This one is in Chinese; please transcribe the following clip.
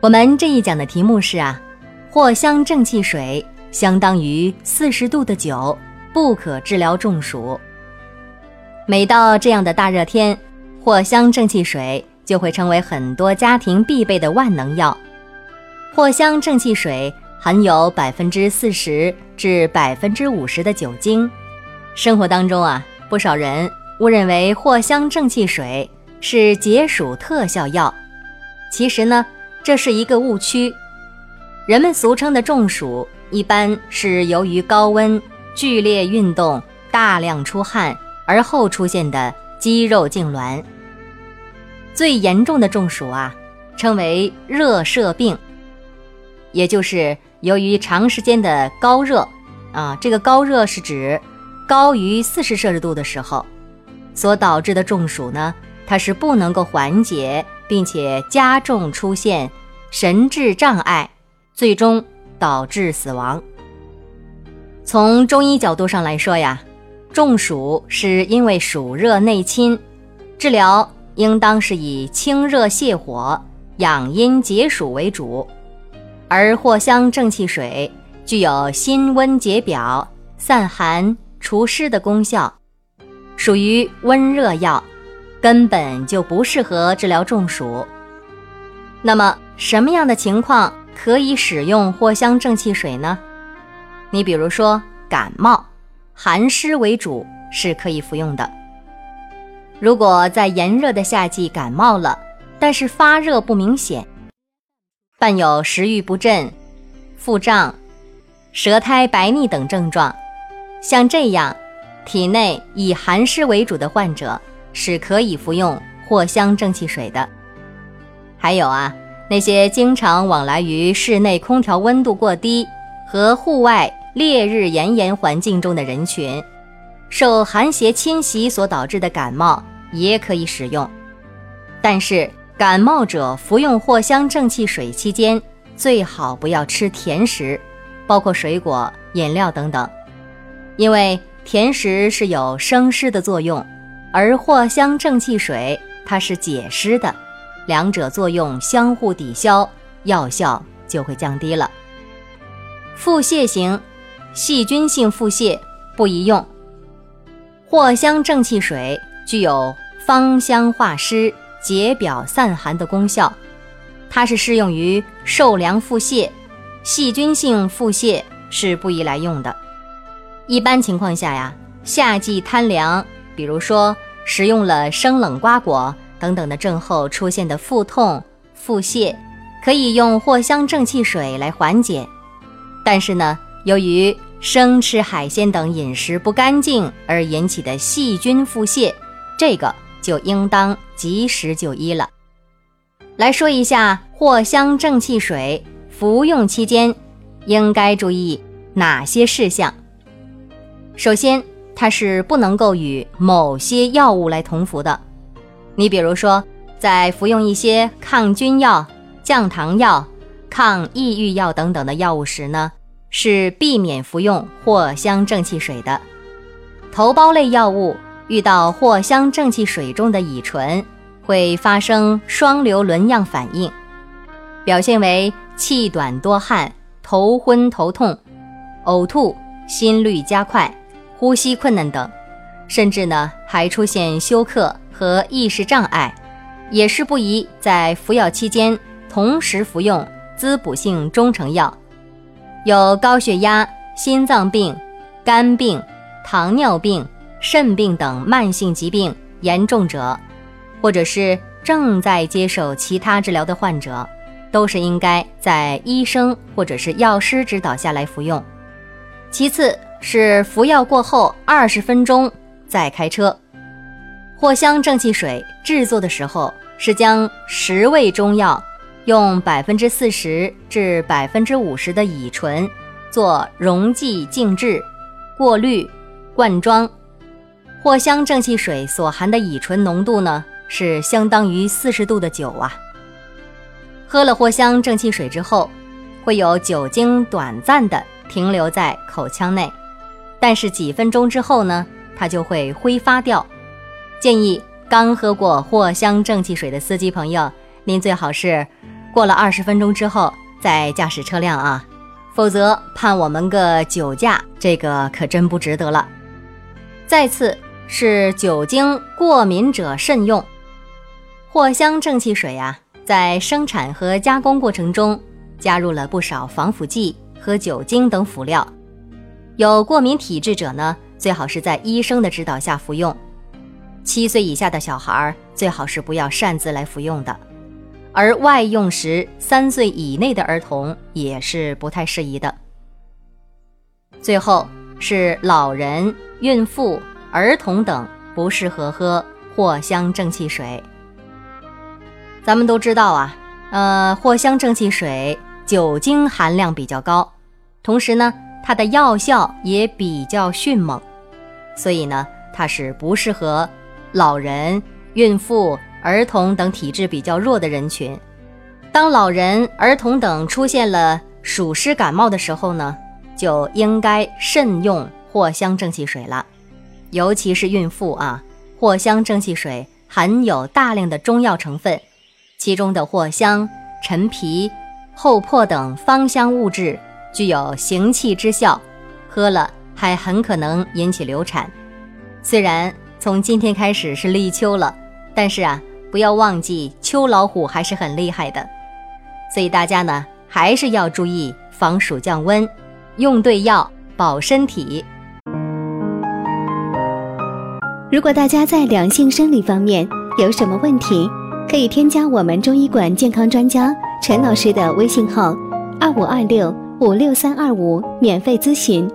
我们这一讲的题目是啊，藿香正气水相当于四十度的酒，不可治疗中暑。每到这样的大热天，藿香正气水就会成为很多家庭必备的万能药。藿香正气水含有百分之四十至百分之五十的酒精，生活当中啊，不少人误认为藿香正气水是解暑特效药，其实呢。这是一个误区，人们俗称的中暑，一般是由于高温、剧烈运动、大量出汗而后出现的肌肉痉挛。最严重的中暑啊，称为热射病，也就是由于长时间的高热，啊，这个高热是指高于四十摄氏度的时候，所导致的中暑呢，它是不能够缓解。并且加重出现神志障碍，最终导致死亡。从中医角度上来说呀，中暑是因为暑热内侵，治疗应当是以清热泻火、养阴解暑为主。而藿香正气水具有辛温解表、散寒除湿的功效，属于温热药。根本就不适合治疗中暑。那么，什么样的情况可以使用藿香正气水呢？你比如说感冒，寒湿为主是可以服用的。如果在炎热的夏季感冒了，但是发热不明显，伴有食欲不振、腹胀、舌苔白腻等症状，像这样体内以寒湿为主的患者。是可以服用藿香正气水的。还有啊，那些经常往来于室内空调温度过低和户外烈日炎炎环境中的人群，受寒邪侵袭所导致的感冒也可以使用。但是，感冒者服用藿香正气水期间，最好不要吃甜食，包括水果、饮料等等，因为甜食是有生湿的作用。而藿香正气水它是解湿的，两者作用相互抵消，药效就会降低了。腹泻型、细菌性腹泻不宜用。藿香正气水具有芳香化湿、解表散寒的功效，它是适用于受凉腹泻、细菌性腹泻是不宜来用的。一般情况下呀，夏季贪凉，比如说。食用了生冷瓜果等等的症候出现的腹痛、腹泻，可以用藿香正气水来缓解。但是呢，由于生吃海鲜等饮食不干净而引起的细菌腹泻，这个就应当及时就医了。来说一下藿香正气水服用期间应该注意哪些事项。首先。它是不能够与某些药物来同服的。你比如说，在服用一些抗菌药、降糖药、抗抑郁药等等的药物时呢，是避免服用藿香正气水的。头孢类药物遇到藿香正气水中的乙醇，会发生双硫仑样反应，表现为气短多汗、头昏头痛、呕吐、心率加快。呼吸困难等，甚至呢还出现休克和意识障碍，也是不宜在服药期间同时服用滋补性中成药。有高血压、心脏病、肝病、糖尿病、肾病等慢性疾病严重者，或者是正在接受其他治疗的患者，都是应该在医生或者是药师指导下来服用。其次。是服药过后二十分钟再开车。藿香正气水制作的时候是将十味中药用百分之四十至百分之五十的乙醇做溶剂静置、过滤、灌装。藿香正气水所含的乙醇浓度呢，是相当于四十度的酒啊。喝了藿香正气水之后，会有酒精短暂的停留在口腔内，但是几分钟之后呢，它就会挥发掉。建议刚喝过藿香正气水的司机朋友，您最好是过了二十分钟之后再驾驶车辆啊，否则判我们个酒驾，这个可真不值得了。再次是酒精过敏者慎用，藿香正气水呀。在生产和加工过程中，加入了不少防腐剂和酒精等辅料。有过敏体质者呢，最好是在医生的指导下服用。七岁以下的小孩最好是不要擅自来服用的，而外用时，三岁以内的儿童也是不太适宜的。最后是老人、孕妇、儿童等不适合喝藿香正气水。咱们都知道啊，呃，藿香正气水酒精含量比较高，同时呢，它的药效也比较迅猛，所以呢，它是不适合老人、孕妇、儿童等体质比较弱的人群。当老人、儿童等出现了暑湿感冒的时候呢，就应该慎用藿香正气水了，尤其是孕妇啊，藿香正气水含有大量的中药成分。其中的藿香、陈皮、厚朴等芳香物质具有行气之效，喝了还很可能引起流产。虽然从今天开始是立秋了，但是啊，不要忘记秋老虎还是很厉害的，所以大家呢还是要注意防暑降温，用对药保身体。如果大家在两性生理方面有什么问题，可以添加我们中医馆健康专家陈老师的微信号：二五二六五六三二五，免费咨询。